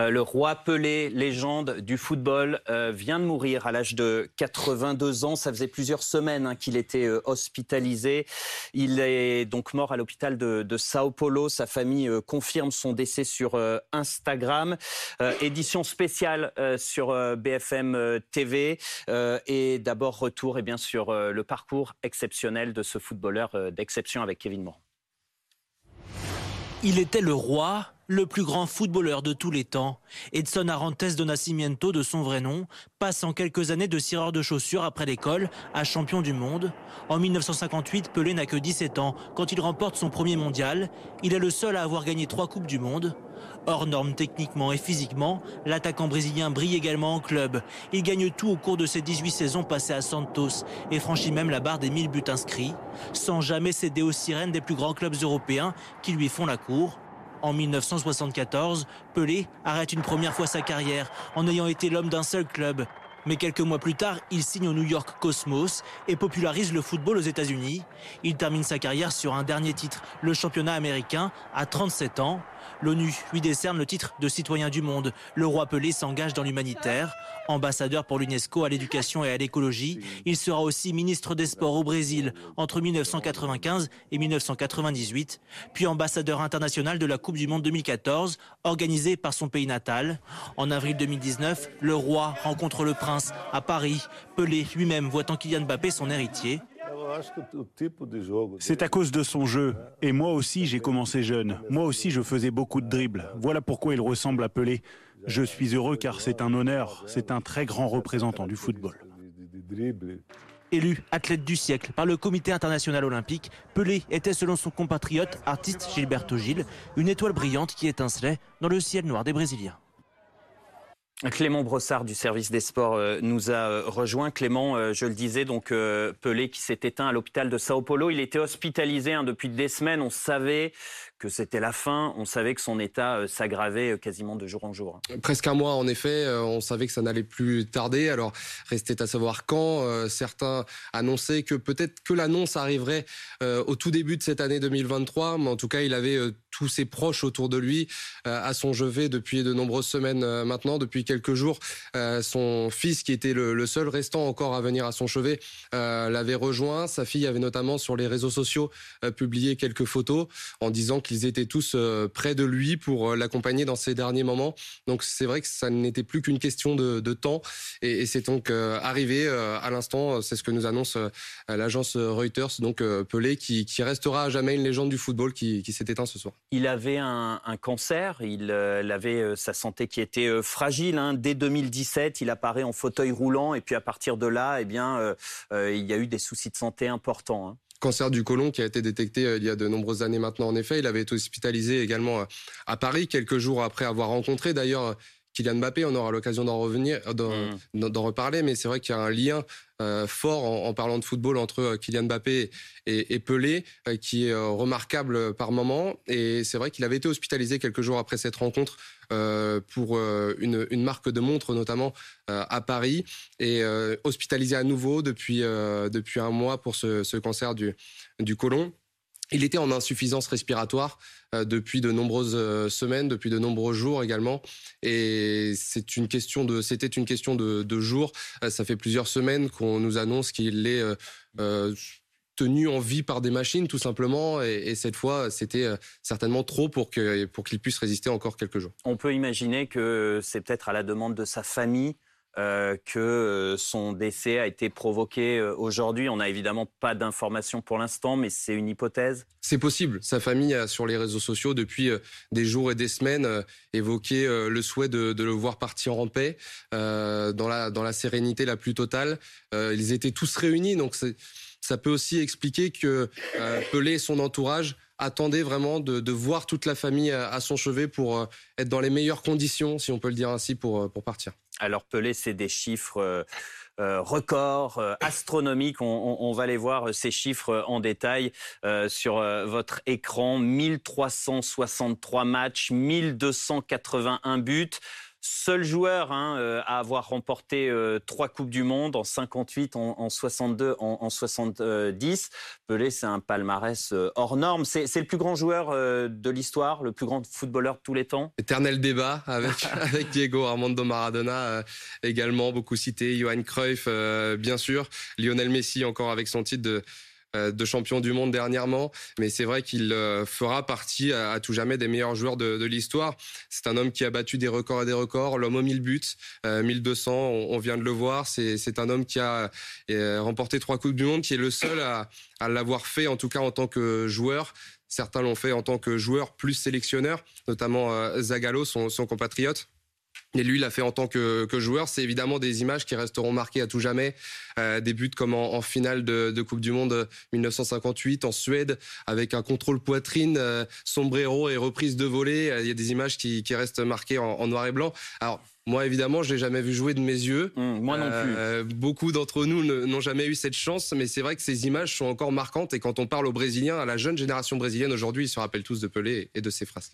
Euh, le roi Pelé, légende du football, euh, vient de mourir à l'âge de 82 ans. Ça faisait plusieurs semaines hein, qu'il était euh, hospitalisé. Il est donc mort à l'hôpital de, de, Sao Paulo. Sa famille confirme son décès sur Instagram. édition spéciale sur BFM TV. et d'abord retour et eh bien, sur le parcours exceptionnel de ce footballeur d'exception avec Kevin Moore. Il était le roi le plus grand footballeur de tous les temps, Edson Arantes do Nascimento, de son vrai nom, passe en quelques années de cireur de chaussures après l'école à champion du monde. En 1958, Pelé n'a que 17 ans quand il remporte son premier mondial. Il est le seul à avoir gagné trois Coupes du Monde. Hors norme techniquement et physiquement, l'attaquant brésilien brille également en club. Il gagne tout au cours de ses 18 saisons passées à Santos et franchit même la barre des 1000 buts inscrits, sans jamais céder aux sirènes des plus grands clubs européens qui lui font la cour. En 1974, Pelé arrête une première fois sa carrière en ayant été l'homme d'un seul club. Mais quelques mois plus tard, il signe au New York Cosmos et popularise le football aux États-Unis. Il termine sa carrière sur un dernier titre, le championnat américain, à 37 ans. L'ONU lui décerne le titre de citoyen du monde. Le roi Pelé s'engage dans l'humanitaire. Ambassadeur pour l'UNESCO à l'éducation et à l'écologie, il sera aussi ministre des Sports au Brésil entre 1995 et 1998, puis ambassadeur international de la Coupe du Monde 2014, organisée par son pays natal. En avril 2019, le roi rencontre le prince à Paris. Pelé lui-même voit en Kylian Mbappé son héritier. C'est à cause de son jeu. Et moi aussi, j'ai commencé jeune. Moi aussi, je faisais beaucoup de dribbles. Voilà pourquoi il ressemble à Pelé. Je suis heureux car c'est un honneur. C'est un très grand représentant du football. Élu athlète du siècle par le Comité international olympique, Pelé était selon son compatriote artiste Gilberto Gil une étoile brillante qui étincelait dans le ciel noir des Brésiliens. Clément Brossard du service des sports euh, nous a euh, rejoint. Clément, euh, je le disais, donc Pelé qui s'est éteint à l'hôpital de Sao Paulo. Il était hospitalisé hein, depuis des semaines. On savait que c'était la fin. On savait que son état s'aggravait quasiment de jour en jour. Presque un mois, en effet. On savait que ça n'allait plus tarder. Alors, restait à savoir quand. Certains annonçaient que peut-être que l'annonce arriverait au tout début de cette année 2023. Mais en tout cas, il avait tous ses proches autour de lui à son chevet depuis de nombreuses semaines maintenant, depuis quelques jours, euh, son fils, qui était le, seul restant encore à venir à son chevet, euh, l'avait rejoint. Sa fille avait notamment sur les réseaux sociaux euh, publié quelques photos en disant qu'ils étaient tous près de lui pour l'accompagner dans ses derniers moments. Donc c'est vrai que ça n'était plus qu'une question de, temps et, c'est donc arrivé à l'instant. C'est ce que nous annonce l'agence Reuters. Donc Pelé qui, restera à jamais une légende du football qui, s'est éteint ce soir. Il avait un, cancer, il avait sa santé qui était fragile. Hein. Dès 2017, il apparaît en fauteuil roulant et puis à partir de là, eh bien, euh, euh, il y a eu des soucis de santé importants. Hein. cancer du côlon qui a été détecté euh, il y a de nombreuses années maintenant. En effet, il avait été hospitalisé également à Paris quelques jours après avoir rencontré d'ailleurs Kylian Mbappé. On aura l'occasion d'en revenir, mm. d'en reparler, mais c'est vrai qu'il y a un lien fort en, parlant de football entre Kylian Mbappé et, Pelé, qui est remarquable par moment. Et c'est vrai qu'il avait été hospitalisé quelques jours après cette rencontre euh, pour euh, une, une, marque de montre notamment euh, à Paris et hospitalisé à nouveau depuis, depuis un mois pour ce, ce cancer du, du côlon. Il était en insuffisance respiratoire depuis de nombreuses semaines, depuis de nombreux jours également. Et c'était une question de, de jours. ça fait plusieurs semaines qu'on nous annonce qu'il est tenu en vie par des machines, tout simplement. Et, cette fois, c'était euh, certainement trop pour qu'il puisse résister encore quelques jours. On peut imaginer que c'est peut-être à la demande de sa famille euh, que euh, son décès a été provoqué aujourd'hui. On n'a évidemment pas d'informations pour l'instant, mais c'est une hypothèse. C'est possible. Sa famille a sur les réseaux sociaux depuis des jours et des semaines évoqué le souhait de, le voir partir en paix, dans, la, sérénité la plus totale. ils étaient tous réunis, donc ça peut aussi expliquer que euh, Pelé et son entourage attendaient vraiment de, voir toute la famille à, son chevet pour euh, être dans les meilleures conditions, si on peut le dire ainsi, euh, pour partir. Alors Pelé, c'est des chiffres... records astronomiques. On, va les voir, ces chiffres en détail sur votre écran. 1363 matchs, 1281 buts. Seul joueur hein, euh, à avoir remporté euh, trois Coupes du Monde en 58, en, 62, en, 70. Pelé, c'est un palmarès euh, hors norme. C'est le plus grand joueur de l'histoire, le plus grand footballeur de tous les temps? Éternel débat avec, avec Diego Armando Maradona, également beaucoup cité, Johan Cruyff, bien sûr, Lionel Messi encore avec son titre de de champion du monde dernièrement, mais c'est vrai qu'il euh, fera partie à, tout jamais des meilleurs joueurs de, l'histoire. C'est un homme qui a battu des records et des records, l'homme aux 1000 buts, 1200, euh, on, vient de le voir. C'est un homme qui a remporté trois coupes du monde, qui est le seul à, l'avoir fait, en tout cas en tant que joueur. Certains l'ont fait en tant que joueur plus sélectionneur, notamment Zagallo, son compatriote. Et lui, il l'a fait en tant que, joueur. C'est évidemment des images qui resteront marquées à tout jamais. Euh, des buts comme en, finale de, Coupe du Monde 1958 en Suède, avec un contrôle poitrine, euh, sombrero et reprise de volée. Il y a des images qui, restent marquées en, noir et blanc. Alors, moi, évidemment, je l'ai jamais vu jouer de mes yeux. Mmh, moi non plus. Euh, beaucoup d'entre nous n'ont jamais eu cette chance, mais c'est vrai que ces images sont encore marquantes. Et quand on parle aux Brésiliens, à la jeune génération brésilienne aujourd'hui, ils se rappellent tous de Pelé et de ses phrases.